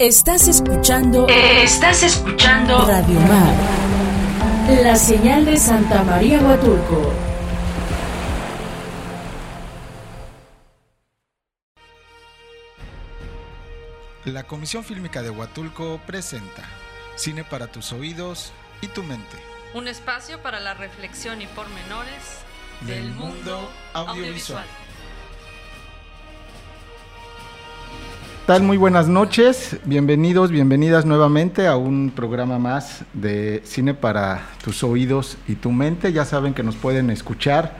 Estás escuchando. Estás escuchando. Radio Mar. La señal de Santa María Huatulco. La Comisión Fílmica de Huatulco presenta Cine para tus oídos y tu mente. Un espacio para la reflexión y pormenores Del mundo audiovisual. Tal? Muy buenas noches, bienvenidos, bienvenidas nuevamente a un programa más de Cine para tus oídos y tu mente. Ya saben que nos pueden escuchar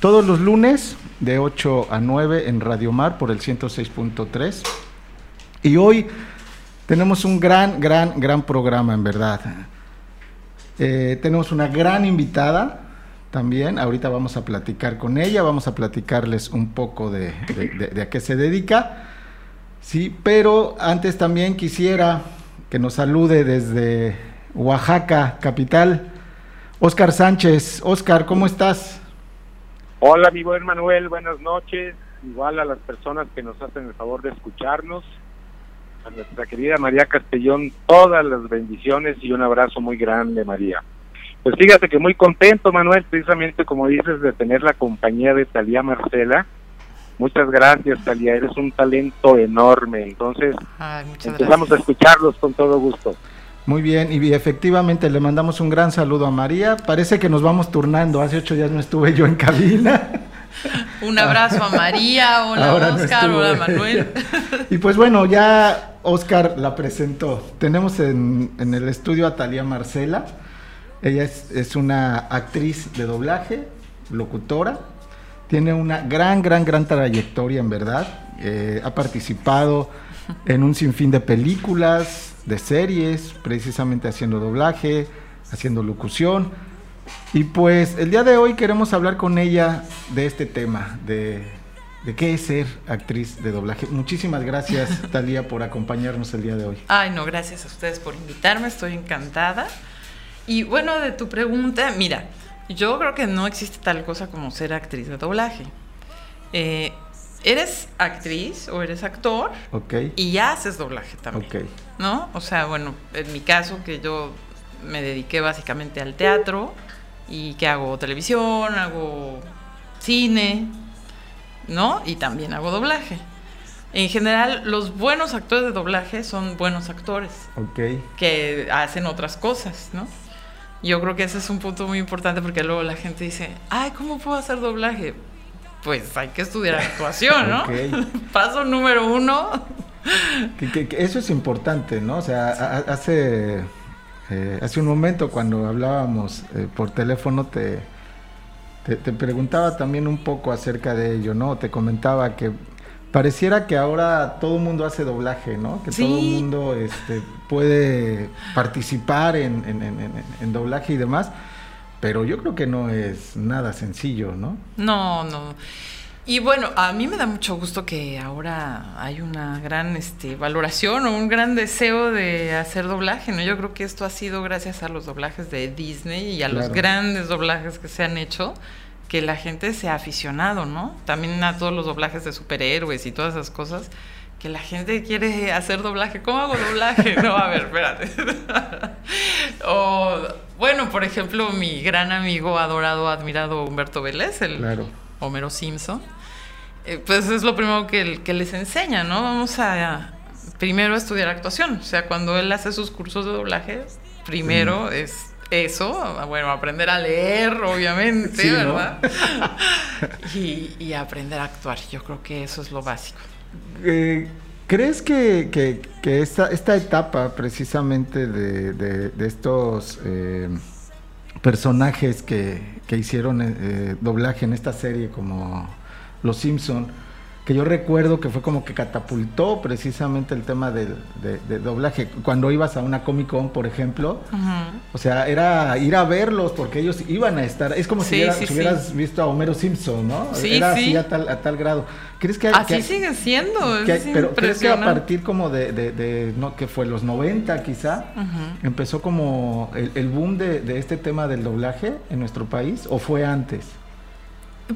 todos los lunes de 8 a 9 en Radio Mar por el 106.3. Y hoy tenemos un gran, gran, gran programa en verdad. Eh, tenemos una gran invitada también, ahorita vamos a platicar con ella, vamos a platicarles un poco de, de- a qué se dedica. Sí, pero antes también quisiera que nos salude desde Oaxaca, capital, Oscar Sánchez. Oscar, ¿cómo estás? Hola, mi buen Manuel, buenas noches. Igual a las personas que nos hacen el favor de escucharnos. A nuestra querida María Castellón, todas las bendiciones y un abrazo muy grande, María. Pues fíjate que muy contento, Manuel, precisamente como dices, de tener la compañía de Talía Marcela. Muchas gracias, Talía, eres un talento enorme. Entonces, Ay, empezamos a escucharlos con todo gusto. Muy bien, y efectivamente le mandamos un gran saludo a María. Parece que nos vamos turnando. Hace ocho días no estuve yo en cabina. Un abrazo a María, hola Ahora no Oscar, estuvo hola ella. Manuel. Y pues bueno, ya Oscar la presentó. Tenemos en, en el estudio a Talía Marcela. Ella es, es una actriz de doblaje, locutora. Tiene una gran, gran, gran trayectoria en verdad. Eh, ha participado en un sinfín de películas, de series, precisamente haciendo doblaje, haciendo locución. Y pues el día de hoy queremos hablar con ella de este tema, de, de qué es ser actriz de doblaje. Muchísimas gracias, Talía, por acompañarnos el día de hoy. Ay, no, gracias a ustedes por invitarme, estoy encantada. Y bueno, de tu pregunta, mira, yo creo que no existe tal cosa como ser actriz de doblaje. Eh, eres actriz o eres actor Ok, y ya haces doblaje también. ok, ¿no? O sea, bueno, en mi caso que yo me dediqué básicamente al teatro y que hago televisión, hago cine, ¿no? Y también hago doblaje. En general, los buenos actores de doblaje son buenos actores ok. que hacen otras cosas, ¿no? Yo creo que ese es un punto muy importante porque luego la gente dice, ay, ¿cómo puedo hacer doblaje? Pues hay que estudiar actuación, ¿no? Paso número uno, Que- que- que eso es importante, ¿no? O sea, a- a- hace, eh, hace un momento cuando hablábamos eh, por teléfono te, te, te preguntaba también un poco acerca de ello, ¿no? Te comentaba que pareciera que ahora todo el mundo hace doblaje, ¿no? Que Sí. todo el mundo este, puede participar en, en- en- en- en doblaje y demás, pero yo creo que no es nada sencillo, ¿no? No, no. Y bueno, a mí me da mucho gusto que ahora hay una gran este, valoración o un gran deseo de hacer doblaje, ¿no? Yo creo que esto ha sido gracias a los doblajes de Disney y a los grandes doblajes que se han hecho, que la gente se ha aficionado, ¿no? También a todos los doblajes de superhéroes y todas esas cosas, que la gente quiere hacer doblaje. ¿Cómo hago doblaje? No, a ver, espérate. o, bueno, por ejemplo, mi gran amigo, adorado, admirado Humberto Vélez, el Claro. Homero Simpson, eh, pues es lo primero que, que les enseña, ¿no? Vamos a primero a estudiar actuación. O sea, cuando él hace sus cursos de doblaje, primero es eso, bueno, aprender a leer, obviamente, Sí, ¿no? ¿verdad? y, y aprender a actuar. Yo creo que eso es lo básico. Eh, ¿Crees que, que- que esta, esta etapa precisamente de, de- de estos eh, personajes que, que hicieron eh, doblaje en esta serie como Los Simpson, que yo recuerdo que fue como que catapultó precisamente el tema del de, de doblaje. Cuando ibas a una Comic Con, por ejemplo, o sea, era ir a verlos porque ellos iban a estar. Es como si, Sí, hubiera- sí, si sí. hubieras visto a Homero Simpson, ¿no? Sí, era sí. así a tal, a tal grado. ¿Crees que Así que- sigue siendo. que- es pero crees que a partir como de, de- de- no que fue los 90 quizá empezó como el, el boom de, de este tema del doblaje en nuestro país o fue antes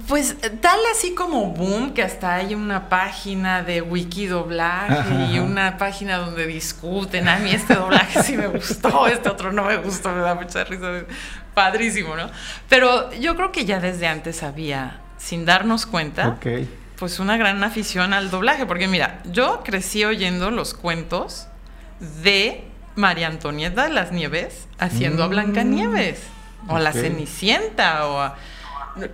Pues tal así como boom, que hasta hay una página de wiki doblaje Ajá, y una página donde discuten, a mí este doblaje sí me gustó, este otro no me gustó, me da mucha risa, padrísimo, ¿no? Pero yo creo que ya desde antes había, sin darnos cuenta, pues una gran afición al doblaje, porque mira, yo crecí oyendo los cuentos de María Antonieta de las Nieves haciendo a Mm. Blancanieves, o a la. Cenicienta, o a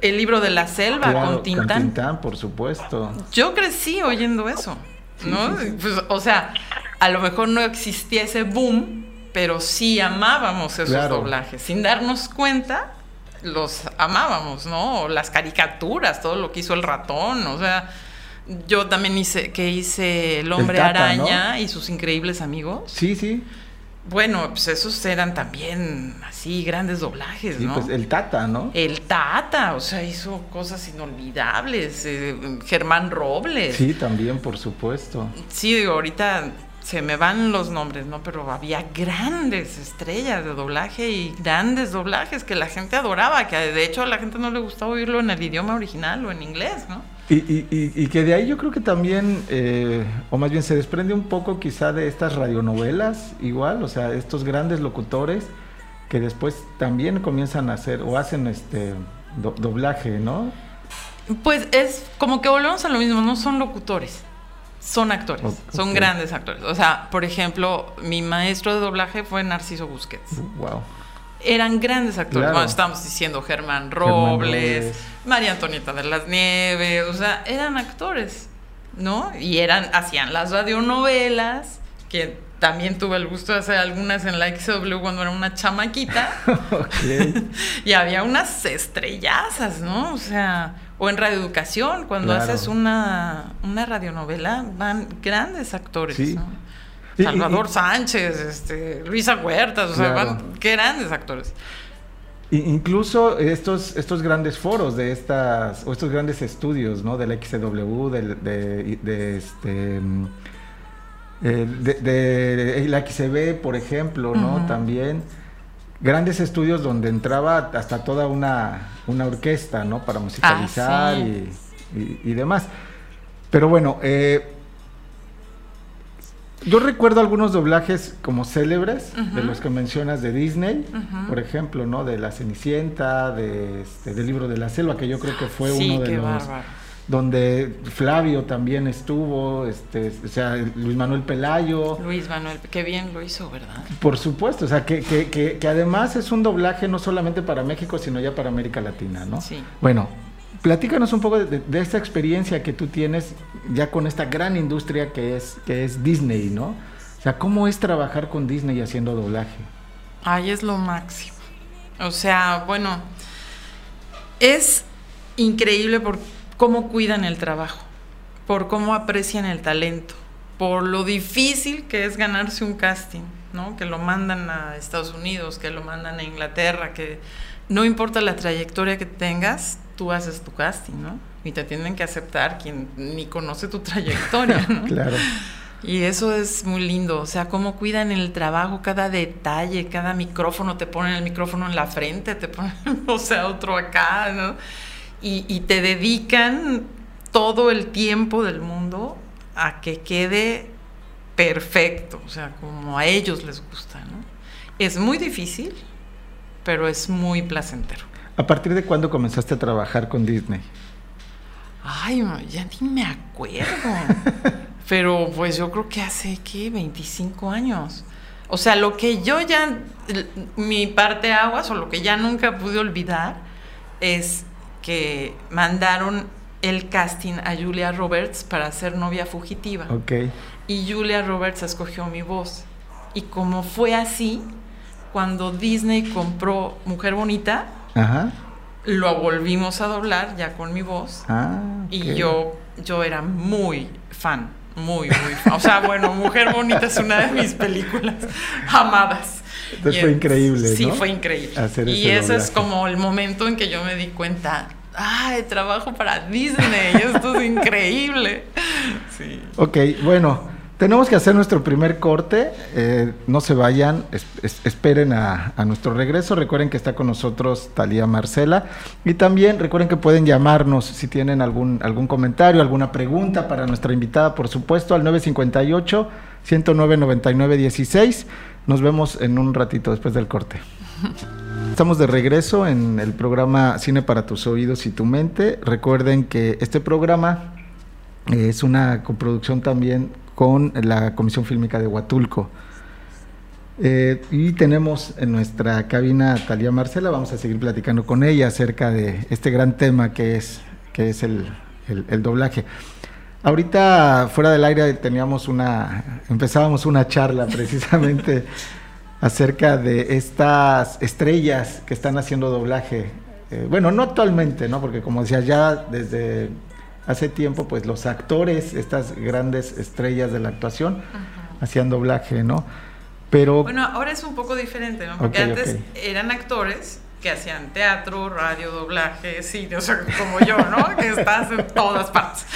el libro de la selva Claro, con Tintán. Tintán, por supuesto. Yo crecí oyendo eso, ¿no? Pues, o sea, a lo mejor no existía ese boom, pero sí amábamos esos Claro. doblajes. Sin darnos cuenta, los amábamos, ¿no? Las caricaturas, todo lo que hizo el ratón, o sea, yo también hice que hice El hombre Tata, araña y sus increíbles amigos. Sí, sí. Bueno, pues esos eran también así grandes doblajes, Sí, ¿no? pues el Tata, ¿no? El Tata, o sea, hizo cosas inolvidables. eh, Germán Robles. Sí, también, por supuesto. Sí, digo, ahorita se me van los nombres, ¿no? Pero había grandes estrellas de doblaje y grandes doblajes que la gente adoraba, que de hecho a la gente no le gustaba oírlo en el idioma original o en inglés, ¿no? Y, y- y- y que de ahí yo creo que también, eh, o más bien se desprende un poco quizá de estas radionovelas, igual, o sea, estos grandes locutores que después también comienzan a hacer o hacen este do- doblaje, ¿no? Pues es como que volvemos a lo mismo, no son locutores, son actores, son grandes actores. O sea, por ejemplo, mi maestro de doblaje fue Narciso Busquets. Wow. Eran grandes actores. Claro. Bueno, estamos diciendo Germán Robles. María Antonieta de las Nieves, o sea, eran actores, ¿no? Y eran, hacían las radionovelas, que también tuve el gusto de hacer algunas en la XW cuando era una chamaquita, y había unas estrellazas, ¿no? O sea, o en radioeducación, cuando Claro. haces una, una radionovela, van grandes actores, Sí. ¿no? Y- Salvador y- Sánchez, este, Luisa Huertas, o sea, van grandes actores. Incluso estos, estos grandes foros de estas, o estos grandes estudios, ¿no? Del XW, del, de, de este, mm, de, de la XCB, por ejemplo, ¿no? También grandes estudios donde entraba hasta toda una, una orquesta, ¿no? Para musicalizar Ah, sí. y, y- y demás. Pero bueno, eh, yo recuerdo algunos doblajes como célebres, de los que mencionas de Disney, por ejemplo, ¿no? De La Cenicienta, de, este, del libro de la selva, que yo creo que fue sí, uno de los... bárbaro. Donde Flavio también estuvo, este, o sea, Luis Manuel Pelayo, Luis Manuel, qué bien lo hizo, ¿verdad? por supuesto, o sea, que, que, que, que además es un doblaje no solamente para México, sino ya para América Latina, ¿no? Sí. Bueno, platícanos un poco de, de esta experiencia que tú tienes ya con esta gran industria que es, que es Disney, ¿no? O sea, ¿cómo es trabajar con Disney haciendo doblaje? Ay, es lo máximo. O sea, bueno, es increíble por cómo cuidan el trabajo, por cómo aprecian el talento, por lo difícil que es ganarse un casting, ¿no? Que lo mandan a Estados Unidos, que lo mandan a Inglaterra, que no importa la trayectoria que tengas, tú haces tu casting, ¿no? Y te tienen que aceptar quien ni conoce tu trayectoria, ¿no? Claro. Y eso es muy lindo, o sea, cómo cuidan el trabajo, cada detalle, cada micrófono, te ponen el micrófono en la frente, te ponen, o sea, otro acá, ¿no? Y, y te dedican todo el tiempo del mundo a que quede perfecto, o sea, como a ellos les gusta, ¿no? Es muy difícil, pero es muy placentero. ¿A partir de cuándo comenzaste a trabajar con Disney? Ay, ya ni me acuerdo. Pero pues yo creo que hace, ¿qué? 25 años. O sea, lo que yo ya, mi parte aguas o lo que ya nunca pude olvidar es que mandaron el casting a Julia Roberts para ser novia fugitiva. Ok. Y Julia Roberts escogió mi voz. Y como fue así, cuando Disney compró Mujer Bonita, Ajá. lo volvimos a doblar ya con mi voz. Ah, Y yo, yo era muy fan, muy, muy fan. O sea, bueno, Mujer Bonita es una de mis películas amadas. Entonces Y fue increíble, Sí, ¿no? fue increíble. Hacer y ese es como el momento en que yo me di cuenta, ay, trabajo para Disney, esto es increíble. Sí. Ok, bueno, Tenemos que hacer nuestro primer corte. Eh, no se vayan, es- es- esperen a, a nuestro regreso. Recuerden que está con nosotros Talía Marcela. Y también recuerden que pueden llamarnos si tienen algún, algún comentario, alguna pregunta para nuestra invitada, por supuesto, al 958-109-9916. Nos vemos en un ratito después del corte. Estamos de regreso en el programa Cine para tus oídos y tu mente. Recuerden que este programa eh, es una coproducción también con la Comisión Fílmica de Huatulco. Eh, y tenemos en nuestra cabina a Talía Marcela, vamos a seguir platicando con ella acerca de este gran tema que es, que es el, el- el doblaje. Ahorita fuera del aire teníamos una, empezábamos una charla precisamente acerca de estas estrellas que están haciendo doblaje. Eh, bueno, no actualmente, ¿no? Porque como decía, ya desde hace tiempo, pues los actores, estas grandes estrellas de la actuación, hacían doblaje, ¿no? Pero Bueno, ahora es un poco diferente, ¿no? Porque antes eran actores que hacían teatro, radio, doblaje, cine, o sea, como yo, ¿no? Que estás en todas partes.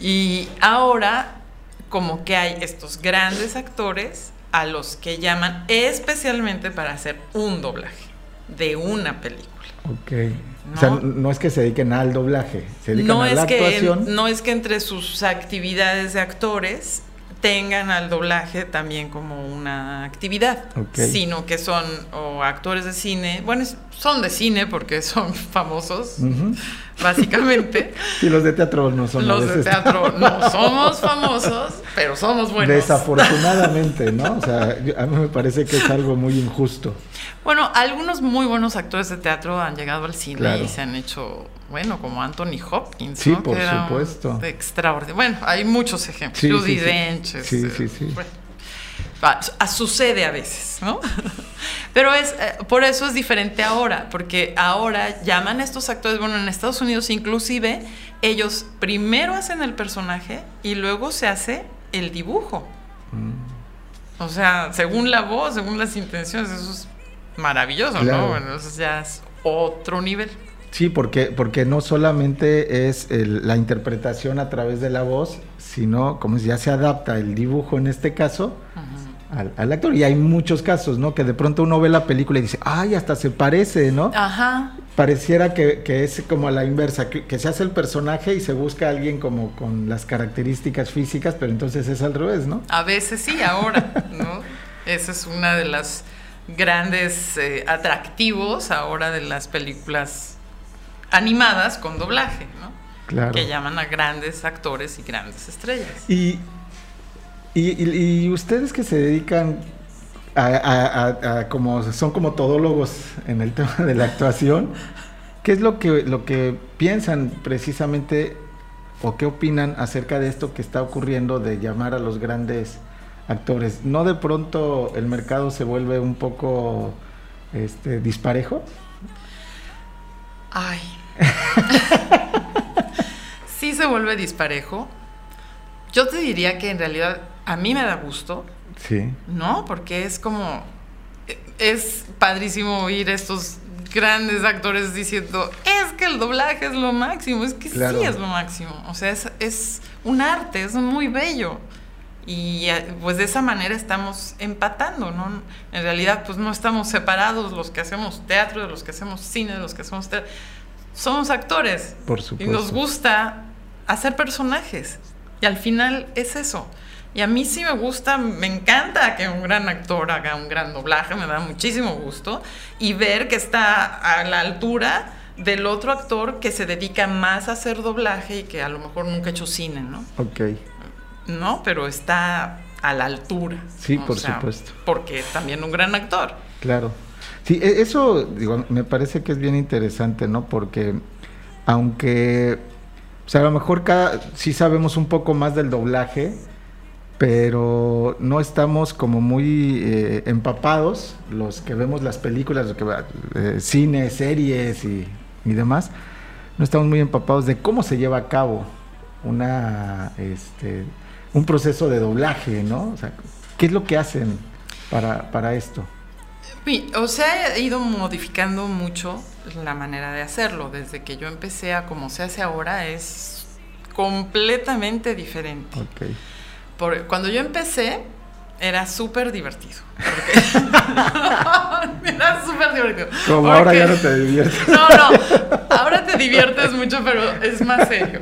Y ahora, como que hay estos grandes actores a los que llaman especialmente para hacer un doblaje de una película. Ok. O sea, No. no es que se dediquen al doblaje, se dedican No a es, la que, actuación. no es que entre sus actividades de actores tengan al doblaje también como una actividad, sino que son o actores de cine, bueno, es- son de cine porque son famosos, básicamente. Y los de teatro no son Los de teatro no somos famosos, pero somos buenos. Desafortunadamente, ¿no? O sea, a mí me parece que es algo muy injusto. Bueno, algunos muy buenos actores de teatro han llegado al cine Claro. y se han hecho, bueno, como Anthony Hopkins. Sí, ¿no? por Que era supuesto. Extraordinario. Bueno, hay muchos ejemplos. Sí, Judi sí. Dench. Sí, este, sí, sí. bueno, sucede a veces, ¿no? Pero es eh, por eso es diferente ahora, porque ahora llaman a estos actores, bueno, en Estados Unidos inclusive, ellos primero hacen el personaje y luego se hace el dibujo. Mm. O sea, según la voz, según las intenciones, eso es maravilloso, Claro. ¿no? Bueno, eso ya es otro nivel. Sí, porque, porque no solamente es el- la interpretación a través de la voz, sino como ya se adapta el dibujo en este caso al, al actor. Y hay muchos casos, ¿no? Que de pronto uno ve la película y dice, ay, hasta se parece, ¿no? Ajá. Pareciera que, que es como a la inversa, que, que se hace el personaje y se busca a alguien como con las características físicas, pero entonces es al revés, ¿no? A veces sí, ahora, ¿no? Esa es una de las grandes eh, atractivos ahora de las películas animadas con doblaje, ¿no? Claro. Que llaman a grandes actores y grandes estrellas. Y, y, ustedes que se dedican a como son como todólogos en el tema de la actuación, ¿qué es lo que lo que piensan precisamente o qué opinan acerca de esto que está ocurriendo de llamar a los grandes actores? ¿No de pronto el mercado se vuelve un poco este disparejo? Ay. sí se vuelve disparejo. Yo te diría que en realidad a mí me da gusto, Sí. ¿no? Porque es como. Es padrísimo oír estos grandes actores diciendo: es que el doblaje es lo máximo, es que Claro. sí es lo máximo. O sea, es, es un arte, es muy bello. Y eh, pues de esa manera estamos empatando, ¿no? En realidad, pues no estamos separados los que hacemos teatro, de los que hacemos cine, de los que hacemos teatro. Somos actores. Por Y supuesto. nos gusta hacer personajes. Y al final es eso. Y a mí sí me gusta, me encanta que un gran actor haga un gran doblaje, me da muchísimo gusto. Y ver que está a la altura del otro actor que se dedica más a hacer doblaje y que a lo mejor nunca ha hecho cine, ¿no? Ok. No, pero está a la altura. Sí, por sea, supuesto. Porque también un gran actor. Claro. Sí, e- eso digo, me parece que es bien interesante, ¿no? Porque aunque, o sea, a lo mejor cada, sí sabemos un poco más del doblaje, pero no estamos como muy eh, empapados, los que vemos las películas, los que eh, cine, series y, y demás, no estamos muy empapados de cómo se lleva a cabo una, este, un proceso de doblaje, ¿no? O sea, ¿qué es lo que hacen para, para esto? O sea, ha ido modificando mucho la manera de hacerlo. Desde que yo empecé a como se hace ahora es completamente diferente. Ok. Por- cuando yo empecé, era súper divertido. Porque- era súper divertido. Como ahora ya no te diviertes. no, no, ahora te diviertes mucho, pero es más serio.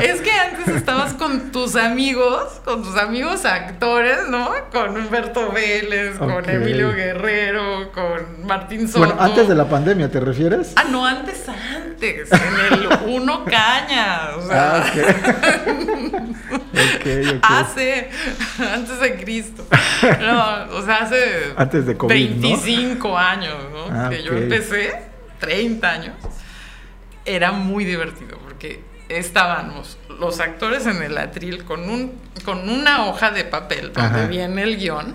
Es que antes estabas con tus amigos, con tus amigos actores, ¿no? Con Humberto Vélez, con. Emilio Guerrero, con Martín Soto. Bueno, antes de la pandemia, ¿te refieres? Ah, no, antes, antes, en el Uno Caña, o sea, Ah, ok. ok, ok. hace, antes de Cristo. No, o sea, hace Antes de COVID, ¿no? 25 años, ¿no? Ah, que yo ok. empecé, 30 años. Era muy divertido porque estábamos los actores en el atril con, un, con una hoja de papel donde Ajá. viene el guion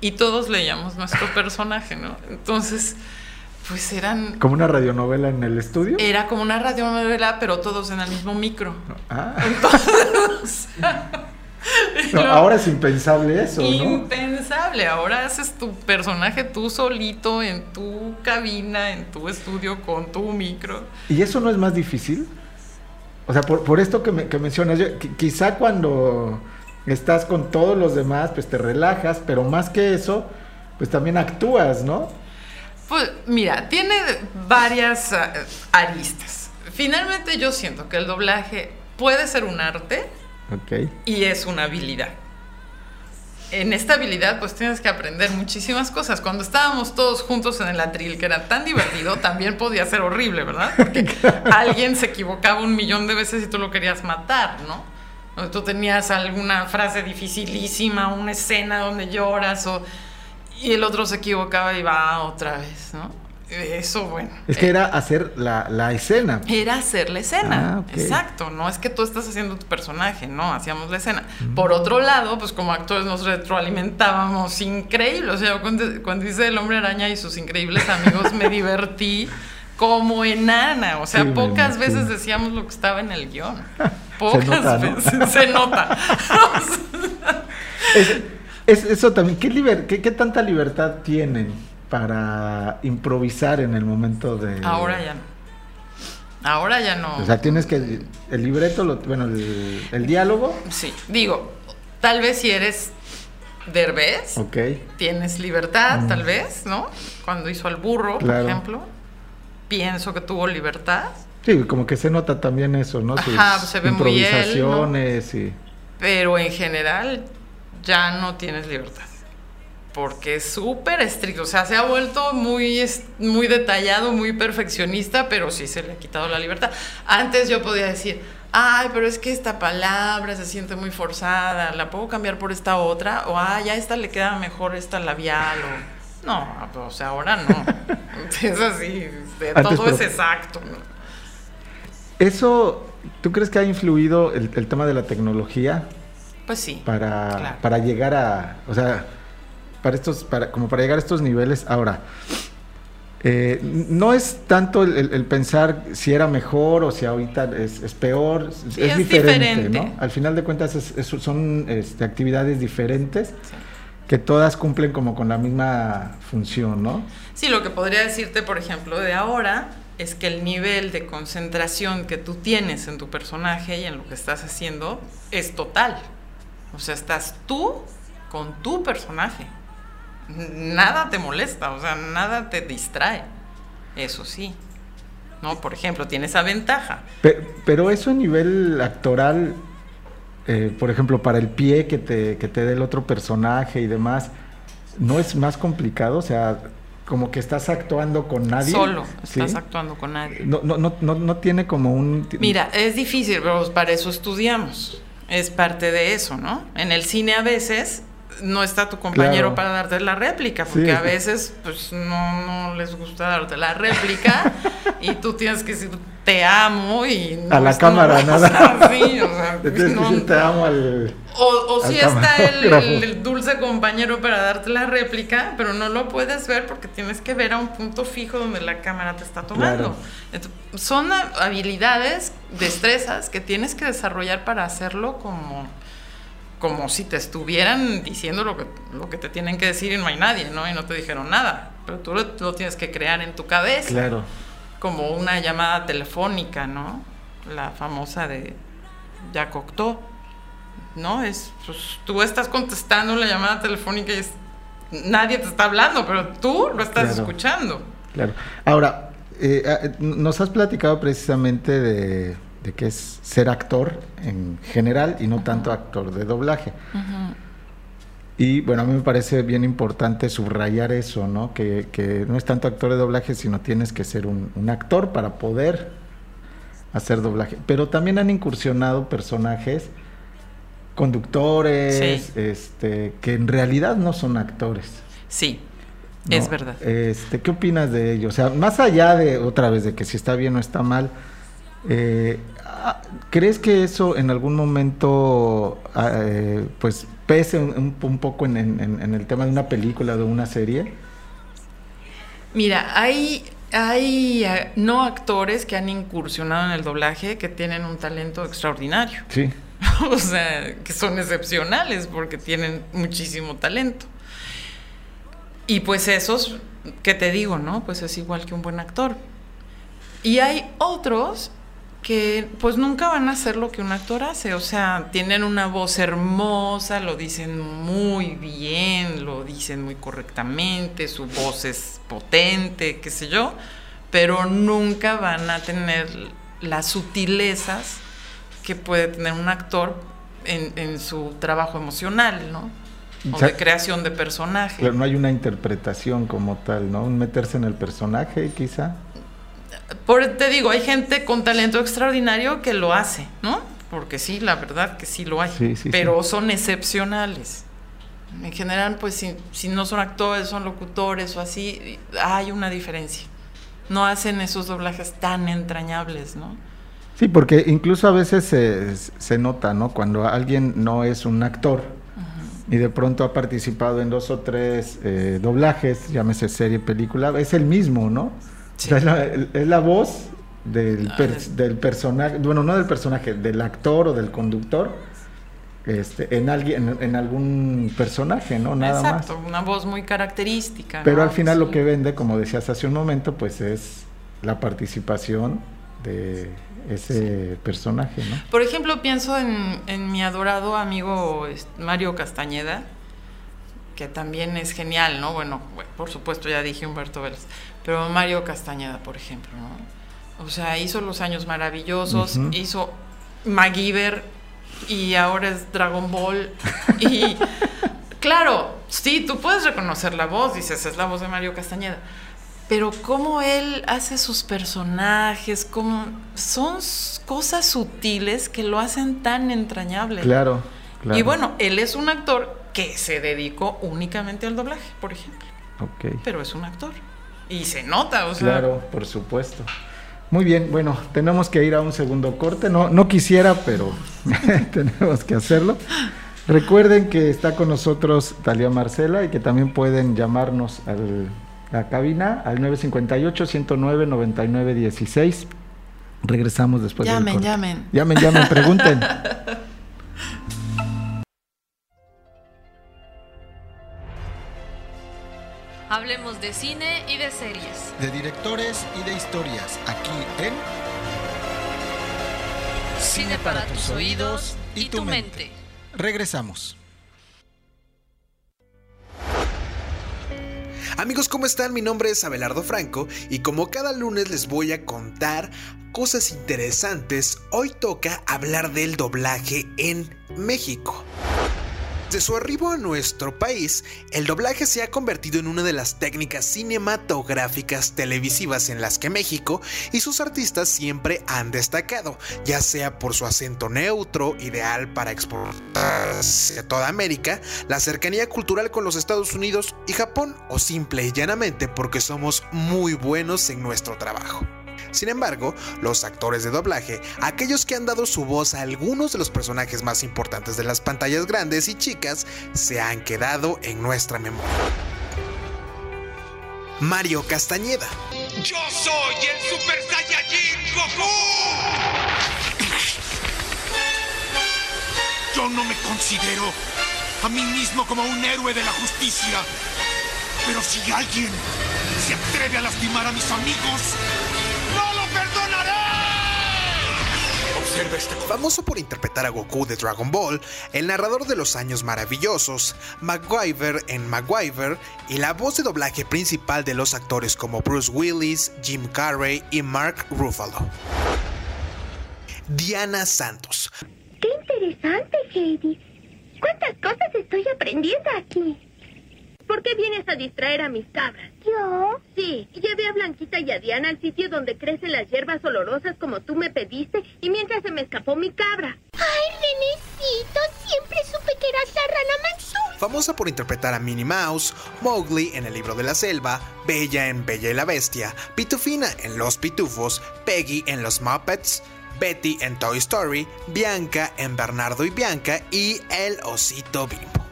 y todos leíamos nuestro personaje, ¿no? Entonces, pues eran... Como una radionovela en el estudio. Era como una radionovela, pero todos en el mismo micro. Ah, Entonces, no, ahora es impensable eso, ¿no? Impensable. Ahora haces tu personaje tú solito en tu cabina, en tu estudio, con tu micro. ¿Y eso no es más difícil? O sea, por, por esto que, me- que mencionas, yo- qui- quizá cuando estás con todos los demás, pues te relajas, pero más que eso, pues también actúas, ¿no? Pues mira, tiene varias ah, aristas. Finalmente yo siento que el doblaje puede ser un arte Ok. y es una habilidad. En esta habilidad pues tienes que aprender muchísimas cosas. Cuando estábamos todos juntos en el atril, que era tan divertido, también podía ser horrible, ¿verdad? Porque alguien se equivocaba un millón de veces y tú lo querías matar, ¿no? O tú tenías alguna frase dificilísima, una escena donde lloras o... Y el otro se equivocaba y va otra vez, ¿no? Eso, bueno. Es que eh, era hacer la, la escena. era hacer la escena. Ah. Exacto, no es que tú estás haciendo tu personaje, no, hacíamos la escena. Por otro lado, pues como actores nos retroalimentábamos increíble. O sea, yo cuando, cuando hice El Hombre Araña y sus increíbles amigos, me divertí como enana. O sea, Sí, pocas veces decíamos lo que estaba en el guion. Pocas nota, ¿no? veces se nota. Es, es- eso también, ¿qué, liber- qué, qué tanta libertad tienen para improvisar en el momento de... Ahora ya no. Ahora ya no. O sea, tienes que... El libreto, lo- bueno, el, el diálogo, Sí, digo, tal vez si eres derbez, ok. tienes libertad, Mm. tal vez, ¿no? Cuando hizo al burro, Claro. por ejemplo, pienso que tuvo libertad, Sí, como que se nota también eso, ¿no? Sus Ajá, se ve muy él, ¿no? improvisaciones y... pero en general ya no tienes libertad. Porque es súper estricto, o sea, se ha vuelto muy, muy detallado, muy perfeccionista, pero sí se le ha quitado la libertad. Antes yo podía decir, ay, pero es que esta palabra se siente muy forzada, la puedo cambiar por esta otra, o ay, a esta le queda mejor esta labial, o... No, o sea, ahora no. Es así, Antes, todo es exacto. ¿no? Eso, ¿tú crees que ha influido el, el tema de la tecnología Pues sí. para, Claro. para llegar a, o sea, para estos, para, como para llegar a estos niveles? Ahora, eh, no es tanto el, el- el pensar si era mejor o si ahorita es, es peor, es, Sí, es diferente, diferente. ¿no? Al final de cuentas es- es- son este, actividades diferentes que todas cumplen como con la misma función, ¿no? Sí, lo que podría decirte, por ejemplo, de ahora es que el nivel de concentración que tú tienes en tu personaje y en lo que estás haciendo es total. O sea, estás tú con tu personaje. Nada te molesta, o sea, nada te distrae. Eso sí. ¿No? Por ejemplo, tienes esa ventaja. Pe- Pero eso a nivel actoral, eh, por ejemplo, para el pie que te, que te dé el otro personaje y demás, ¿no es más complicado? O sea, como que estás actuando con nadie. Solo, ¿sí? estás actuando con nadie. No, no, no, no, no tiene como un... Mira, es difícil, pero para eso estudiamos. Es parte de eso, ¿no? En el cine a veces no está tu compañero Claro. para darte la réplica, porque Sí. a veces pues no, no les gusta darte la réplica y tú tienes que decir te amo y no A la cámara, no, nada. o sea, Te amo al... o, o sí está el, camarógrafo. el- el dulce compañero para darte la réplica, pero no lo puedes ver porque tienes que ver a un punto fijo donde la cámara te está tomando. Claro. Son ha- habilidades, destrezas que tienes que desarrollar para hacerlo como, como si te estuvieran diciendo lo que, lo que te tienen que decir y no hay nadie, ¿no? Y no te dijeron nada. Pero tú lo, lo tienes que crear en tu cabeza Claro. como una llamada telefónica, ¿no? La famosa de Jacques Cocteau, ¿no? Es, pues, tú estás contestando la llamada telefónica y es, nadie te está hablando, pero tú lo estás Claro. escuchando. Claro. Ahora, eh, eh, nos has platicado precisamente de, de qué es ser actor en general y no tanto actor de doblaje. Y bueno, a mí me parece bien importante subrayar eso, ¿no? Que, que no es tanto actor de doblaje, sino tienes que ser un, un actor para poder hacer doblaje. Pero también han incursionado personajes, conductores, Sí. este, que en realidad no son actores. Sí, ¿no? es verdad. Este, ¿Qué opinas de ello? O sea, más allá de, otra vez, de que si está bien o está mal, eh, ah, ¿crees que eso en algún momento, ah, eh, pues, pese un, poco en, en- en el tema de una película o de una serie? Mira, hay, hay eh, no actores que han incursionado en el doblaje que tienen un talento extraordinario. Sí. o sea, que son excepcionales porque tienen muchísimo talento. Y pues esos, que te digo, no? Pues es igual que un buen actor. Y hay otros que pues nunca van a hacer lo que un actor hace, o sea, tienen una voz hermosa, lo dicen muy bien, lo dicen muy correctamente, su voz es potente, qué sé yo, pero nunca van a tener las sutilezas que puede tener un actor en, en su trabajo emocional, ¿no? O O sea, de creación de personaje. Claro, no hay una interpretación como tal, ¿no? Un meterse en el personaje, quizá. Por, te digo, hay gente con talento extraordinario que lo hace, ¿no? Porque sí, la verdad que sí lo hay. Sí, sí, pero son excepcionales. En general, pues si, si no son actores, son locutores o así, hay una diferencia. No hacen esos doblajes tan entrañables, ¿no? Sí, porque incluso a veces se, se nota, ¿no? Cuando alguien no es un actor y de pronto ha participado en dos o tres eh, doblajes, llámese serie, película, es el mismo, ¿no? Sí. O sea, es, la, es la voz del, Ah, per- del personaje, bueno, no del personaje, del actor o del conductor, este, en alguien, en, en algún personaje, ¿no? Nada Exacto, más. una voz muy característica. Pero ¿no? al final lo que vende, como decías hace un momento, pues es la participación de ese personaje, ¿no? Por ejemplo, pienso en, en mi adorado amigo Mario Castañeda, que también es genial, ¿no? Bueno, por supuesto ya dije Humberto Vélez, pero Mario Castañeda, por ejemplo, ¿no? O sea, hizo Los Años Maravillosos, hizo MacGyver y ahora es Dragon Ball. Y claro, sí, tú puedes reconocer la voz, dices, es la voz de Mario Castañeda. Pero cómo él hace sus personajes, cómo son cosas sutiles que lo hacen tan entrañable. Claro, claro. Y bueno, él es un actor que se dedicó únicamente al doblaje, por ejemplo. Ok. Pero es un actor. Y se nota, o sea. Claro, por supuesto. Muy bien, bueno, tenemos que ir a un segundo corte. No, no quisiera, pero tenemos que hacerlo. Recuerden que está con nosotros Talia Marcela y que también pueden llamarnos a la cabina al 958-109-9916. Regresamos después del Llamen, corte. llamen. Llamen, llamen, pregunten. Hablemos de cine y de series. De directores y de historias, aquí en Cine para tus oídos y tu mente. Regresamos. Amigos, ¿cómo están? Mi nombre es Abelardo Franco y como cada lunes les voy a contar cosas interesantes, hoy toca hablar del doblaje en México. Desde su arribo a nuestro país, el doblaje se ha convertido en una de las técnicas cinematográficas televisivas en las que México y sus artistas siempre han destacado, ya sea por su acento neutro, ideal para exportar hacia toda América, la cercanía cultural con los Estados Unidos y Japón, o simple y llanamente porque somos muy buenos en nuestro trabajo. Sin embargo, los actores de doblaje, aquellos que han dado su voz a algunos de los personajes más importantes de las pantallas grandes y chicas, se han quedado en nuestra memoria. Mario Castañeda, ¡Yo soy el Super Saiyajin Goku! Yo no me considero a mí mismo como un héroe de la justicia. Pero si alguien se atreve a lastimar a mis amigos, Famoso por interpretar a Goku de Dragon Ball, el narrador de los años maravillosos, MacGyver en MacGyver y la voz de doblaje principal de los actores como Bruce Willis, Jim Carrey y Mark Ruffalo. Diana Santos. ¡Qué interesante, Heidi! ¿Cuántas cosas estoy aprendiendo aquí? ¿Por qué vienes a distraer a mis cabras? ¿Yo? Sí, llevé a Blanquita y a Diana al sitio donde crecen las hierbas olorosas como tú me pediste y mientras se me escapó mi cabra. ¡Ay, Renecito! Siempre supe que eras la rana Mansul. Famosa por interpretar a Minnie Mouse, Mowgli en El libro de la selva, Bella en Bella y la Bestia, Pitufina en Los Pitufos, Peggy en Los Muppets, Betty en Toy Story, Bianca en Bernardo y Bianca y El Osito Bimbo.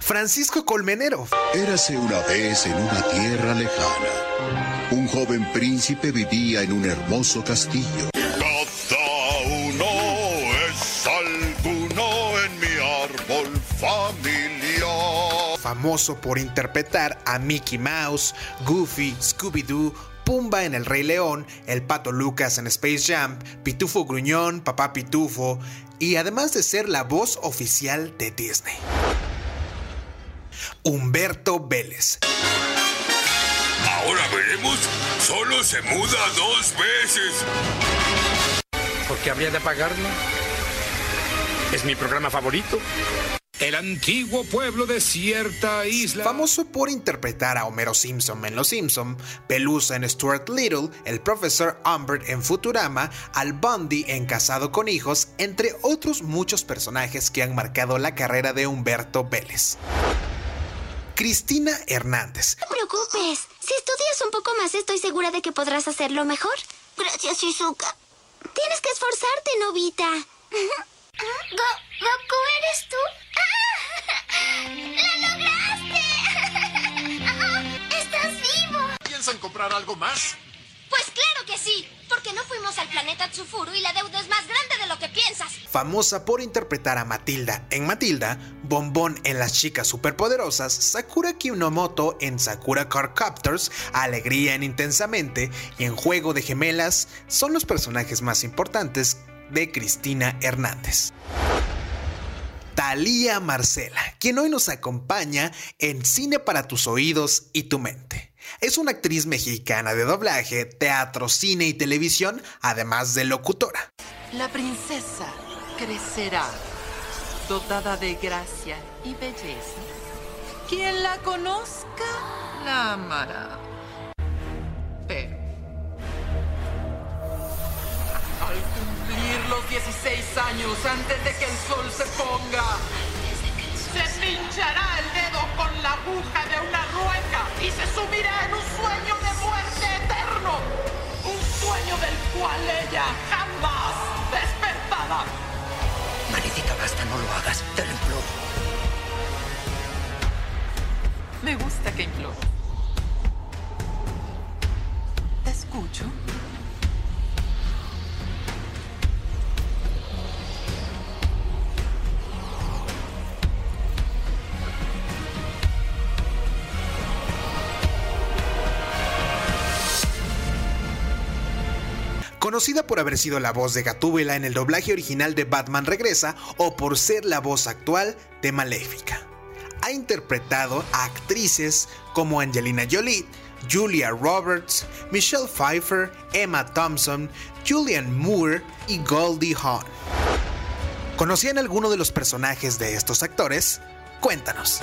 Francisco Colmenero. Érase una vez en una tierra lejana. Un joven príncipe vivía en un hermoso castillo. Cada uno es alguno en mi árbol familiar. Famoso por interpretar a Mickey Mouse, Goofy, Scooby-Doo, Pumba en El Rey León, el Pato Lucas en Space Jam, Pitufo Gruñón, Papá Pitufo, y además de ser la voz oficial de Disney. Humberto Vélez. Ahora veremos, solo se muda dos veces. ¿Por qué habría de pagarlo? Es mi programa favorito. El antiguo pueblo de cierta isla. Famoso por interpretar a Homero Simpson en Los Simpson, Pelusa en Stuart Little, el profesor Humbert en Futurama, Al Bundy en Casado con Hijos, entre otros muchos personajes que han marcado la carrera de Humberto Vélez. Cristina Hernández. No te preocupes. Si estudias un poco más, estoy segura de que podrás hacerlo mejor. Gracias, Shizuka. Tienes que esforzarte, Novita. Go ¿Goku eres tú? ¡Lo lograste! ¡Estás vivo! ¿Piensan comprar algo más? Pues claro que sí, porque no fuimos al planeta Tsufuru y la deuda es más grande de lo que piensas. Famosa por interpretar a Matilda en Matilda, Bombón en Las Chicas Superpoderosas, Sakura Kinomoto en Sakura Car Captors, Alegría en Intensamente y en Juego de Gemelas, son los personajes más importantes de Cristina Hernández. Talía Marcela, quien hoy nos acompaña en Cine para tus oídos y tu mente. Es una actriz mexicana de doblaje, teatro, cine y televisión, además de locutora. La princesa crecerá, dotada de gracia y belleza. Quien la conozca, la amará. Pero al cumplir los 16 años, antes de que el sol se ponga, se pinchará la aguja de una rueca y se sumirá en un sueño de muerte eterno. Un sueño del cual ella jamás despertará. Maléfica, basta, no lo hagas. Te lo imploro. Me gusta que imploro. Te escucho. Conocida por haber sido la voz de Gatúbela en el doblaje original de Batman Regresa o por ser la voz actual de Maléfica. Ha interpretado a actrices como Angelina Jolie, Julia Roberts, Michelle Pfeiffer, Emma Thompson, Julianne Moore y Goldie Hawn. ¿Conocían alguno de los personajes de estos actores? Cuéntanos.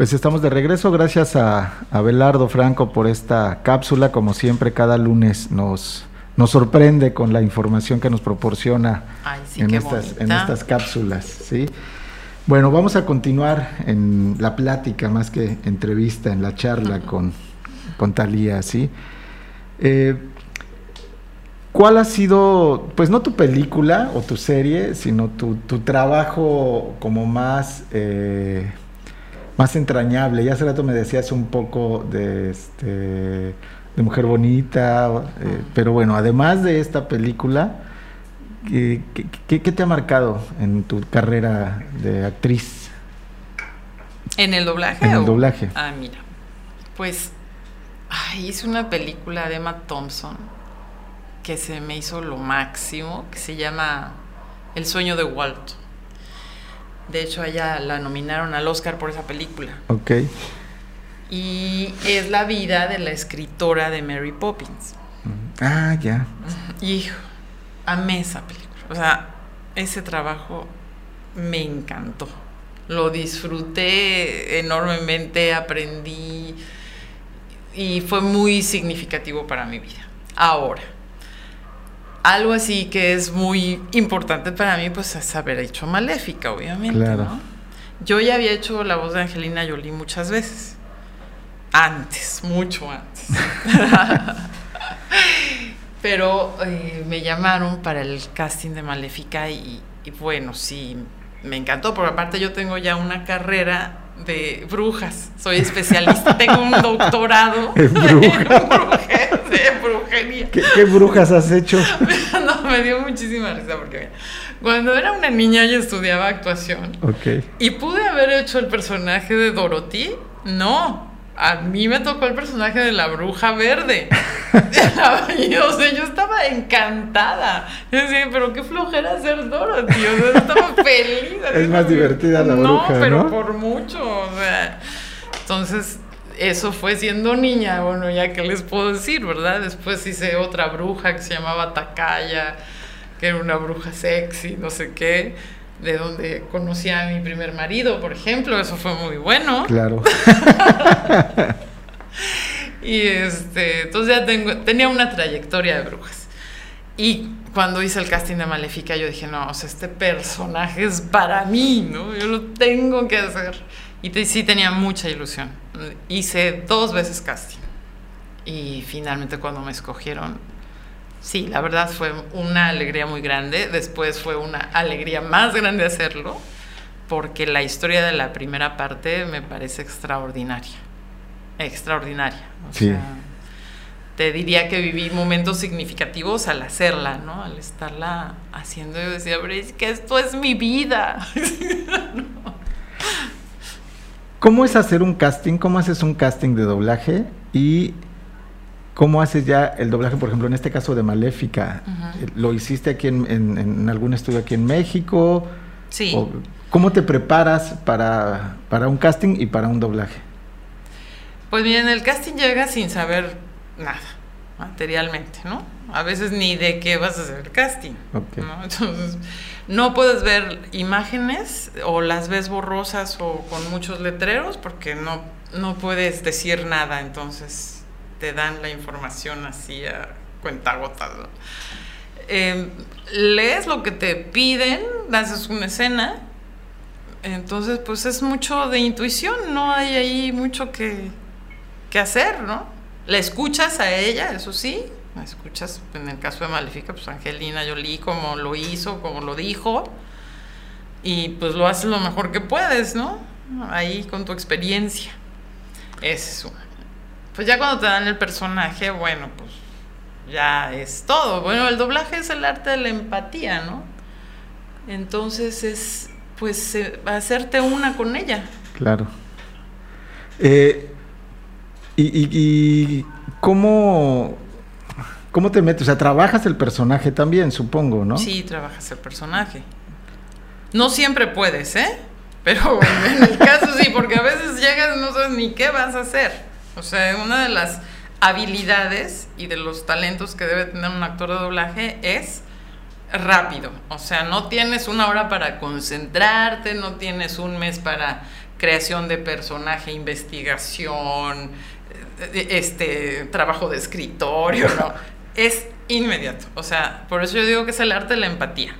Pues estamos de regreso, gracias a Abelardo Franco por esta cápsula, como siempre cada lunes nos, nos sorprende con la información que nos proporciona Ay, sí, en, estas, en estas cápsulas. ¿sí? Bueno, vamos a continuar en la plática más que entrevista, en la charla con, con Talía, ¿sí? Eh, ¿Cuál ha sido, pues no tu película o tu serie, sino tu, tu trabajo como más, eh, más entrañable? Ya hace rato me decías un poco de, este, de Mujer Bonita, eh, pero bueno, además de esta película, ¿qué, qué- qué- qué te ha marcado en tu carrera de actriz? ¿En el doblaje? En el o- doblaje. Ah, mira. Pues ay, hice una película de Emma Thompson que se me hizo lo máximo, que se llama El sueño de Walt. De hecho, ella la nominaron al Oscar por esa película. Ok. Y es la vida de la escritora de Mary Poppins. Ah, ya. Hijo, amé esa película. O sea, ese trabajo me encantó. Lo disfruté enormemente, aprendí y fue muy significativo para mi vida. Ahora, algo así que es muy importante para mí, pues es haber hecho Maléfica, obviamente. Claro. ¿no? Yo ya había hecho la voz de Angelina Jolie muchas veces. Antes, mucho antes. Pero eh, me llamaron para el casting de Maléfica y, y bueno, sí, me encantó, porque aparte yo tengo ya una carrera de brujas, soy especialista, tengo un doctorado En brujas. de brujería. ¿Qué, qué brujas has hecho? No, me dio muchísima risa porque mira, cuando era una niña yo estudiaba actuación Ok. y pude haber hecho el personaje de Dorothy. No, a mí me tocó el personaje de la bruja verde. Y, o sea, yo estaba encantada. Yo decía, pero qué flojera ser Dorothy. O sea, estaba feliz. Es más divertida la no, bruja, pero ¿no? por mucho. O sea, entonces, eso fue siendo niña. Bueno, ya qué les puedo decir, ¿verdad? Después hice otra bruja que se llamaba Takaya, que era una bruja sexy, no sé qué. De donde conocí a mi primer marido, por ejemplo. Eso fue muy bueno. Claro. Y este, entonces ya tengo, tenía una trayectoria de brujas. Y cuando hice el casting de Maléfica, yo dije, no, o sea, este personaje es para mí, ¿no? Yo lo tengo que hacer. Y te- sí tenía mucha ilusión. Hice dos veces casting. Y finalmente cuando me escogieron, sí, la verdad fue una alegría muy grande. Después fue una alegría más grande hacerlo, porque la historia de la primera parte me parece extraordinaria. Extraordinaria. O Sí. sea, te diría que viví momentos significativos al hacerla, ¿no? Al estarla haciendo. Yo decía, pero es que esto es mi vida. ¿Cómo es hacer un casting? ¿Cómo haces un casting de doblaje? Y cómo haces ya el doblaje, por ejemplo, en este caso de Maléfica. ¿Lo hiciste aquí en, en- en algún estudio aquí en México? Sí. ¿O ¿Cómo te preparas para, para un casting y para un doblaje? Pues bien, el casting llega sin saber nada, materialmente, ¿no? A veces ni de qué vas a hacer el casting. Ok. ¿no? Entonces, no puedes ver imágenes o las ves borrosas o con muchos letreros porque no, no puedes decir nada, entonces te dan la información así a cuentagotas. ¿no? Eh, lees lo que te piden, haces una escena, entonces pues es mucho de intuición, no hay ahí mucho que, que hacer, ¿no? La escuchas a ella, eso sí, la escuchas en el caso de Maléfica, pues Angelina Jolie como lo hizo, como lo dijo, y pues lo haces lo mejor que puedes, ¿no? Ahí con tu experiencia. Ese es uno. Pues ya cuando te dan el personaje, bueno, pues ya es todo. Bueno, el doblaje es el arte de la empatía, ¿no? Entonces es pues eh, hacerte una con ella. Claro. Eh, y cómo, cómo te metes? O sea, trabajas el personaje también, supongo, ¿no? Sí, trabajas el personaje. No siempre puedes, ¿eh? Pero en el caso sí, porque a veces llegas y no sabes ni qué vas a hacer. O sea, una de las habilidades y de los talentos que debe tener un actor de doblaje es rápido. O sea, no tienes una hora para concentrarte, no tienes un mes para creación de personaje, investigación, eh, este trabajo de escritorio, no. Es inmediato. O sea, por eso yo digo que es el arte de la empatía.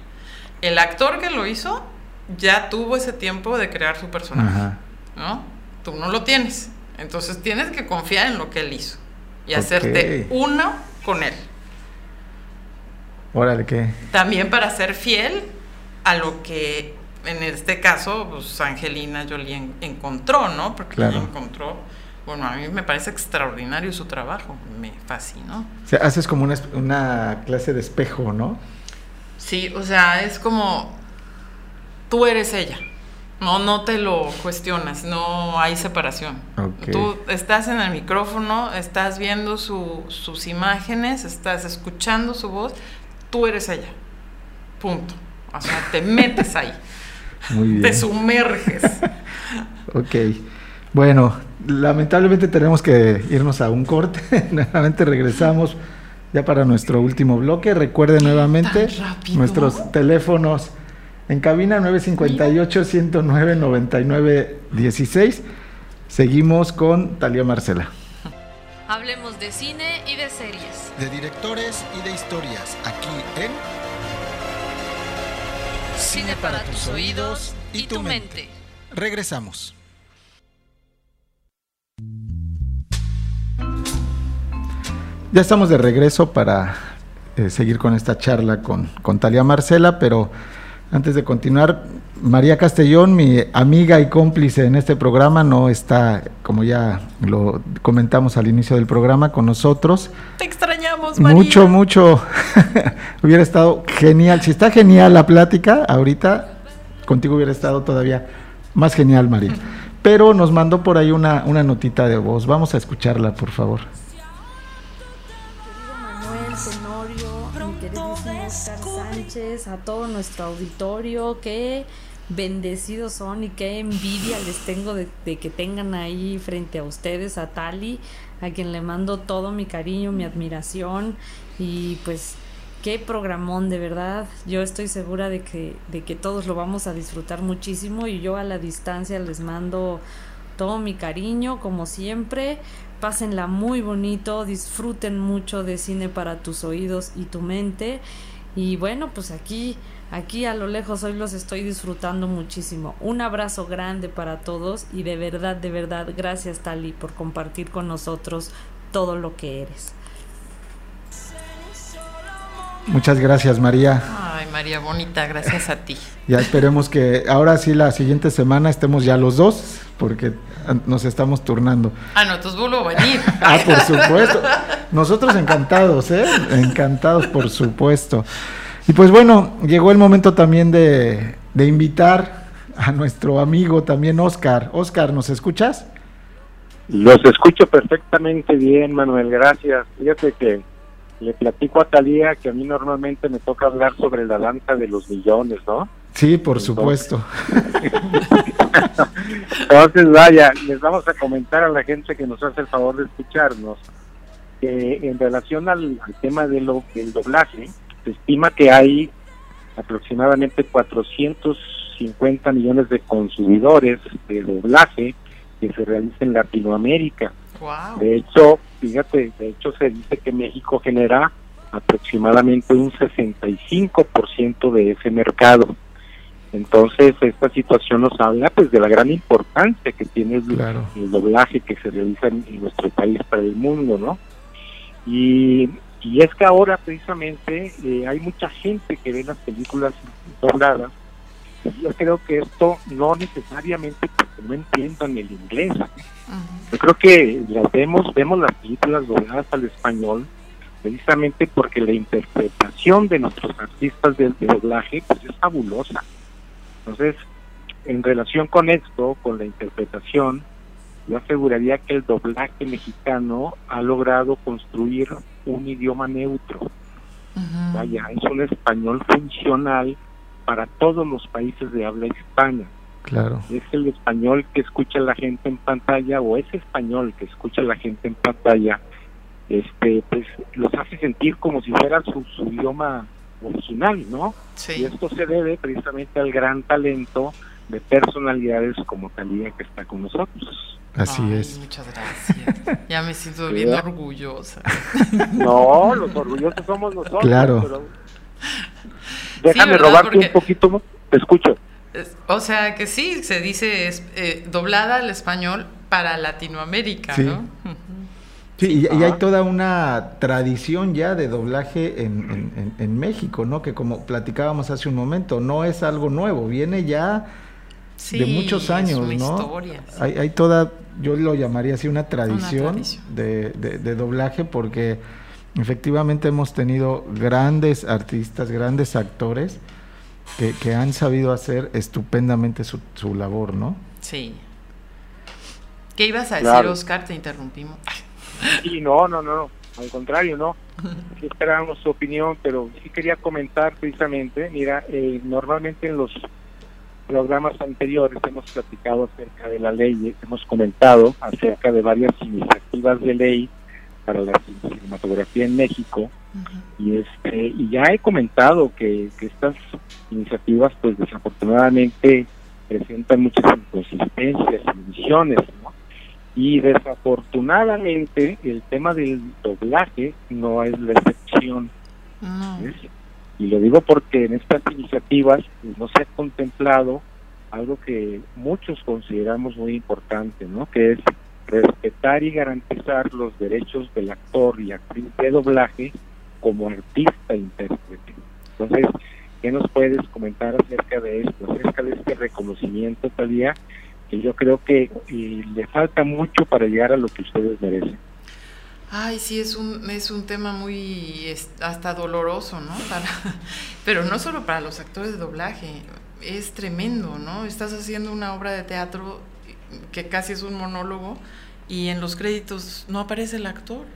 El actor que lo hizo ya tuvo ese tiempo de crear su personaje, Ajá. ¿no? Tú no lo tienes. Entonces tienes que confiar en lo que él hizo y hacerte uno con él. Órale, ¿qué? También para ser fiel a lo que en este caso pues, Angelina Jolie en- encontró, ¿no? Porque Claro. ella encontró, bueno, a mí me parece extraordinario su trabajo, me fascinó. O sea, haces como una, una clase de espejo, ¿no? Sí, o sea, es como tú eres ella. No, no te lo cuestionas, no hay separación. Tú estás en el micrófono, estás viendo sus imágenes, estás escuchando su voz, tú eres ella. Punto. O sea, te metes ahí. Muy bien. Te sumerges. ok. Bueno, lamentablemente tenemos que irnos a un corte. Nuevamente regresamos ya para nuestro último bloque. Recuerden nuevamente nuestros teléfonos en cabina 958-109-9916. Seguimos con Talia Marcela. Hablemos de cine y de series. De directores y de historias. Aquí en Cine para tus oídos y tu mente. Regresamos. Ya estamos de regreso para eh, seguir con esta charla con, con Talia Marcela, pero antes de continuar, María Castellón, mi amiga y cómplice en este programa, no está, como ya lo comentamos al inicio del programa, con nosotros. Te extrañamos, María. Mucho, mucho. hubiera estado genial. Si está genial la plática, ahorita contigo hubiera estado todavía más genial, María. Pero nos mandó por ahí una, una notita de voz. Vamos a escucharla, por favor. A todo nuestro auditorio. Qué bendecidos son y qué envidia les tengo de, que tengan ahí frente a ustedes a Tali, a quien le mando todo mi cariño, mi admiración y pues qué programón de verdad. Yo estoy segura de que, de que todos lo vamos a disfrutar muchísimo y yo a la distancia les mando todo mi cariño como siempre. Pásenla muy bonito, disfruten mucho de cine para tus oídos y tu mente y bueno, pues aquí, aquí a lo lejos hoy los estoy disfrutando muchísimo. Un abrazo grande para todos y de verdad, de verdad, gracias Tali por compartir con nosotros todo lo que eres. Muchas gracias María. Ay María bonita, gracias a ti. Ya esperemos que ahora sí la siguiente semana estemos ya los dos, porque nos estamos turnando. Ah, no, entonces vuelvo a venir. ah, por supuesto. Nosotros encantados, ¿eh? Encantados, por supuesto. Y pues bueno, llegó el momento también de, de invitar a nuestro amigo también Oscar. Oscar, ¿nos escuchas? Los escucho perfectamente bien, Manuel, gracias. Fíjate que le platico a Talía que a mí normalmente me toca hablar sobre la danza de los millones, ¿no? Sí, por supuesto. Entonces, vaya, les vamos a comentar a la gente que nos hace el favor de escucharnos que en relación al, tema de lo, del doblaje, se estima que hay aproximadamente 450 millones de consumidores de doblaje que se realiza en Latinoamérica. De hecho, fíjate, de hecho se dice que México genera aproximadamente un 65% de ese mercado. Entonces, esta situación nos habla pues de la gran importancia que tiene el, doblaje que se realiza en, nuestro país para el mundo, ¿no? Y, y es que ahora precisamente eh, hay mucha gente que ve las películas dobladas. Yo creo que esto no necesariamente no entiendan el inglés. Yo creo que las vemos, vemos las películas dobladas al español precisamente porque la interpretación de nuestros artistas del doblaje pues es fabulosa. Entonces, en relación con esto, con la interpretación, yo aseguraría que el doblaje mexicano ha logrado construir un idioma neutro. Vaya, es un español funcional para todos los países de habla hispana. Claro. Es el español que escucha la gente en pantalla o ese español que escucha la gente en pantalla, este, pues los hace sentir como si fuera su, su idioma original, ¿no? Y esto se debe precisamente al gran talento de personalidades como Talía que está con nosotros. Así es. Muchas gracias. Ya me siento bien orgullosa. No, los orgullosos somos nosotros. Claro. Déjame robarte un poquito, te escucho. O sea que sí, se dice eh, doblada al español para Latinoamérica, ¿no? Sí, y, hay toda una tradición ya de doblaje en, en, México, ¿no? Que como platicábamos hace un momento, no es algo nuevo, viene ya de muchos años, ¿no? hay, hay, toda, yo lo llamaría así, una tradición, De, de, doblaje porque efectivamente hemos tenido grandes artistas, grandes actores que, que han sabido hacer estupendamente su, su labor, ¿no? Sí. ¿Qué ibas a decir, Claro. Oscar? Te interrumpimos. Sí, no, no, no, al contrario, no. Sí esperábamos su opinión, pero sí quería comentar precisamente, mira, eh, normalmente en los programas anteriores hemos platicado acerca de la ley, hemos comentado acerca de varias iniciativas de ley para la cinematografía en México y este y ya he comentado que, que estas iniciativas pues desafortunadamente presentan muchas inconsistencias y divisiones ¿no? y desafortunadamente el tema del doblaje no es la excepción. Y lo digo porque en estas iniciativas pues, no se ha contemplado algo que muchos consideramos muy importante no que es respetar y garantizar los derechos del actor y actriz de doblaje como artista intérprete. Entonces, ¿qué nos puedes comentar acerca de esto, acerca de este reconocimiento, Talía, que yo creo que eh, le falta mucho para llegar a lo que ustedes merecen? Ay, sí, es un, es un tema muy hasta doloroso, ¿no? Para, pero no solo para los actores de doblaje, es tremendo, ¿no? Estás haciendo una obra de teatro que casi es un monólogo y en los créditos no aparece el actor.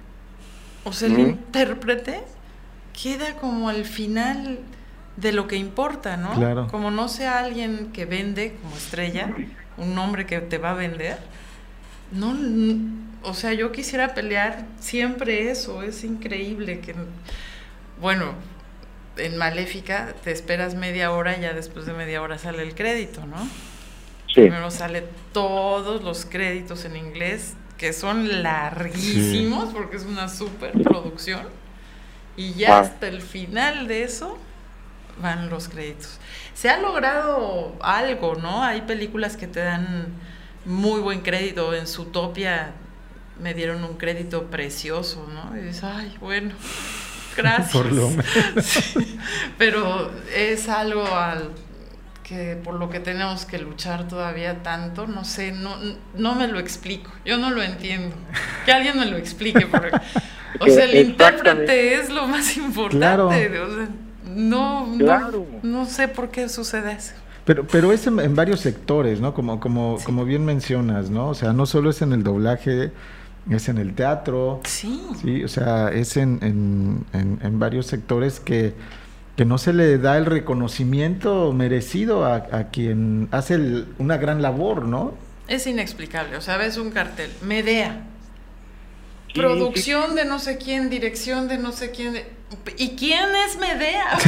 O sea, el intérprete queda como al final de lo que importa, ¿no? Claro. Como no sea alguien que vende como estrella, un nombre que te va a vender, no, o sea, yo quisiera pelear siempre eso, es increíble que, bueno, en Maléfica te esperas media hora y ya después de media hora sale el crédito, ¿no? Sí. Primero sale todos los créditos en inglés, que son larguísimos, porque es una super producción, y ya Ah. hasta el final de eso van los créditos. Se ha logrado algo, ¿no? Hay películas que te dan muy buen crédito. En Zootopia me dieron un crédito precioso, ¿no? Y dices, ay, bueno, gracias. Por lo menos. Sí, pero es algo al que por lo que tenemos que luchar todavía tanto, no sé, no, no me lo explico, yo no lo entiendo. Que alguien me lo explique, porque, o sea, el intérprete es lo más importante. Claro. o sea, no, no- Claro. no, sé por qué sucede eso. Pero, pero es en, en varios sectores, ¿no? Como, como, como bien mencionas, ¿no? O sea, no solo es en el doblaje, es en el teatro. Sí. Sí, o sea, es en, en, en- en varios sectores que, que no se le da el reconocimiento merecido a, a quien hace el- una gran labor, ¿no? Es inexplicable, o sea, ves un cartel, Medea, producción de no sé quién, dirección de no sé quién, de- ¿y quién es Medea?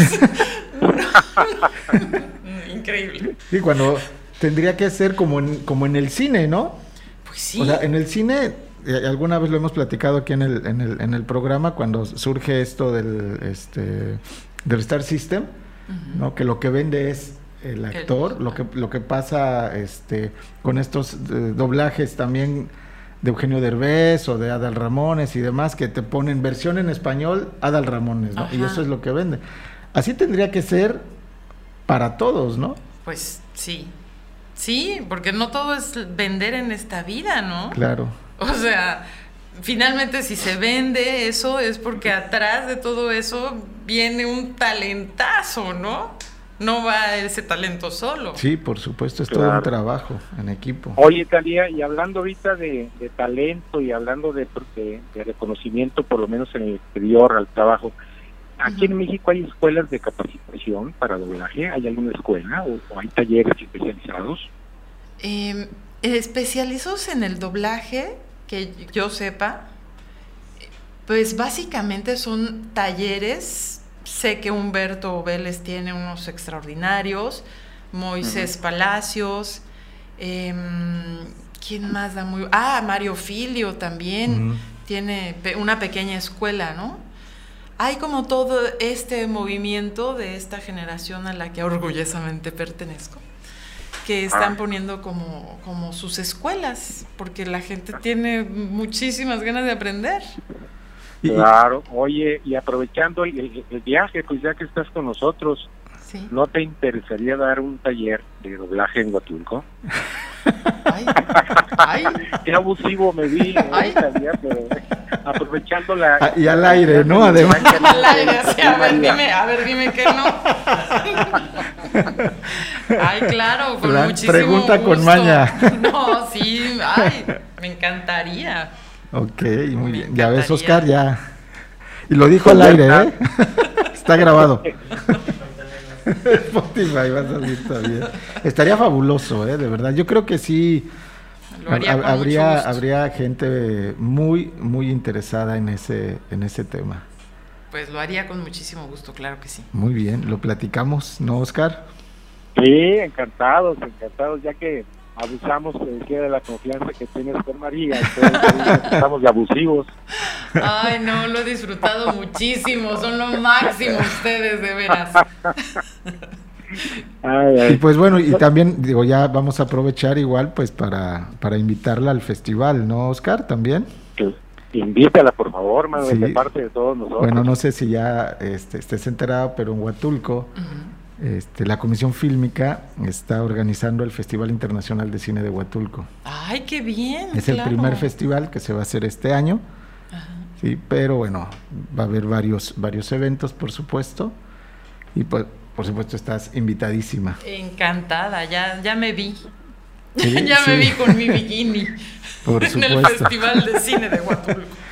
Increíble. Sí, cuando tendría que ser como en, como en el cine, ¿no? Pues sí. O sea, en el cine, eh, alguna vez lo hemos platicado aquí en el, en el, en el programa, cuando surge esto del, este, del Star System, ¿no? Que lo que vende es el actor, lo que, lo que pasa este, con estos eh, doblajes también de Eugenio Derbez o de Adal Ramones y demás, que te ponen versión en español Adal Ramones, ¿no? Y eso es lo que vende. Así tendría que ser para todos, ¿no? Pues sí, sí, porque no todo es vender en esta vida, ¿no? Claro. O sea, finalmente si se vende eso es porque atrás de todo eso viene un talentazo, ¿no? No va ese talento solo. Sí, por supuesto, es todo un trabajo en equipo. Oye, Talía, y hablando ahorita de, de talento y hablando de, de- de reconocimiento, por lo menos en el exterior, al trabajo, aquí en México hay escuelas de capacitación para doblaje, ¿hay alguna escuela o, o hay talleres especializados? Eh, especializados en el doblaje, que yo sepa, pues básicamente son talleres. Sé que Humberto Vélez tiene unos extraordinarios, Moisés Palacios, em, ¿quién más da muy? Ah, Mario Filio también tiene pe- una pequeña escuela, ¿no? Hay como todo este movimiento de esta generación a la que orgullosamente pertenezco que están Ah. poniendo como, como sus escuelas, porque la gente tiene muchísimas ganas de aprender. Claro, oye, y aprovechando el, el- el viaje, pues ya que estás con nosotros, Sí. ¿no te interesaría dar un taller de doblaje en Huatulco? Ay, Qué abusivo me vi, ¿eh? Talía, pero aprovechando la... Ah, y al aire, ¿no? Además. Al aire, sí, a ver, dime, a ver, dime que no. Ay, claro, con La muchísimo pregunta con maña. No, sí, ay, me encantaría. Ok, muy bien. Ya ves, Oscar, ya. Y lo dijo al aire, ¿eh? Está grabado. Spotify va a salir también. Estaría fabuloso, ¿eh? De verdad. Yo creo que sí. Habría, gusto. habría gente muy, muy interesada en ese, en ese tema. Pues lo haría con muchísimo gusto, claro que sí. Muy bien, lo platicamos, ¿no, Oscar? Sí, encantados, encantados, ya que abusamos, decía, de la confianza que tienes con María, entonces estamos de abusivos. Ay, no, lo he disfrutado muchísimo. Son lo máximo ustedes, de veras. Y pues bueno, y también, digo, ya vamos a aprovechar igual, pues para, para invitarla al festival, ¿no, Oscar? También. Invítala, por favor, Manuel, Sí. de parte de todos nosotros. Bueno, no sé si ya este, estés enterado, pero en Huatulco, este, la Comisión Fílmica está organizando el Festival Internacional de Cine de Huatulco. Ay, qué bien. Es el primer festival que se va a hacer este año. Sí, pero bueno, va a haber varios, varios eventos, por supuesto. Y pues, por supuesto, estás invitadísima. Encantada, ya, ya me vi. Sí, ya me vi con mi bikini. Por en el. Festival de Cine de Huatulco.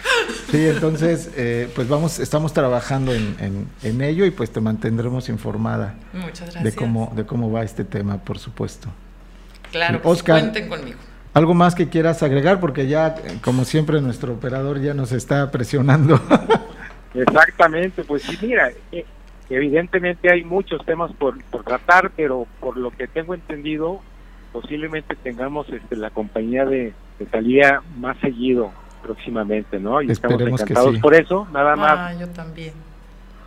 Sí, entonces, eh, pues vamos, estamos trabajando en, en- en ello y pues te mantendremos informada Muchas de gracias. cómo, de cómo va este tema, por supuesto. Claro, que sí, Oscar. cuenten conmigo. ¿Algo más que quieras agregar? Porque ya, como siempre, nuestro operador ya nos está presionando. Exactamente, pues sí, mira, eh, evidentemente hay muchos temas por, por tratar, pero por lo que tengo entendido, posiblemente tengamos este, la compañía de, de Talía más seguido próximamente, ¿no? Y estamos Esperemos encantados sí. por eso, nada más Ah, yo también.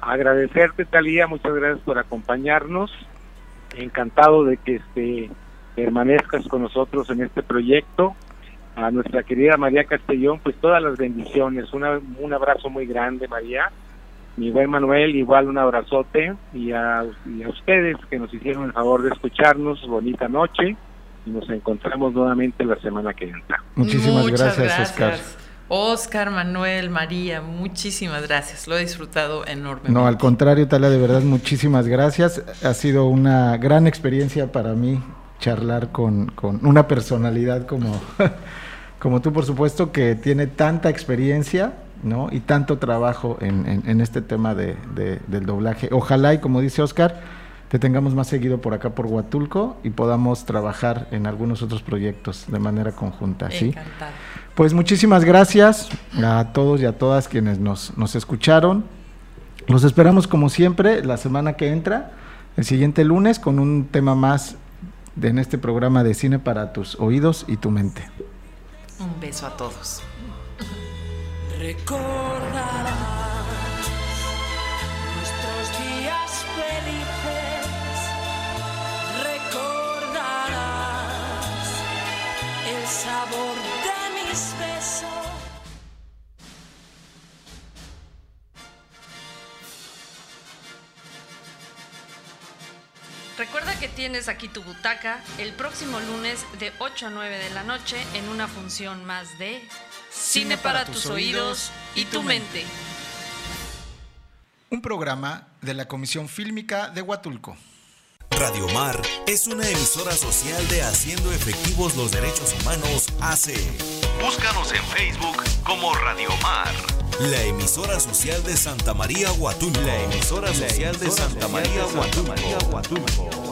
agradecerte Talía, muchas gracias por acompañarnos, encantado de que este permanezcas con nosotros en este proyecto, a nuestra querida María Castellón, pues todas las bendiciones, Una- un abrazo muy grande María, mi buen Manuel, igual un abrazote, y a, y a ustedes que nos hicieron el favor de escucharnos, bonita noche, y nos encontramos nuevamente la semana que entra. Muchísimas gracias, Oscar. Oscar, Manuel, María, muchísimas gracias. Lo he disfrutado enormemente. No, al contrario, Talia, de verdad, muchísimas gracias. Ha sido una gran experiencia para mí charlar con, con una personalidad como, como tú, por supuesto, que tiene tanta experiencia ¿no? y tanto trabajo en, en- en este tema de, de- del doblaje. Ojalá, y como dice Oscar, te tengamos más seguido por acá, por Huatulco, y podamos trabajar en algunos otros proyectos de manera conjunta. ¿sí? Pues muchísimas gracias a todos y a todas quienes nos, nos escucharon. Los esperamos como siempre la semana que entra, el siguiente lunes, con un tema más de, en este programa de cine para tus oídos y tu mente. Un beso a todos. Recordarás nuestros días felices. Recordarás el sabor Recuerda que tienes aquí tu butaca el próximo lunes de 8 a 9 de la noche en una función más de Cine para tus oídos y tu mente. Un programa de la Comisión Fílmica de Huatulco. Radio Mar es una emisora social de Haciendo Efectivos los Derechos Humanos AC. Búscanos en Facebook como Radio Mar. La emisora social de Santa María Huatulco. La emisora social de Santa María Huatulco.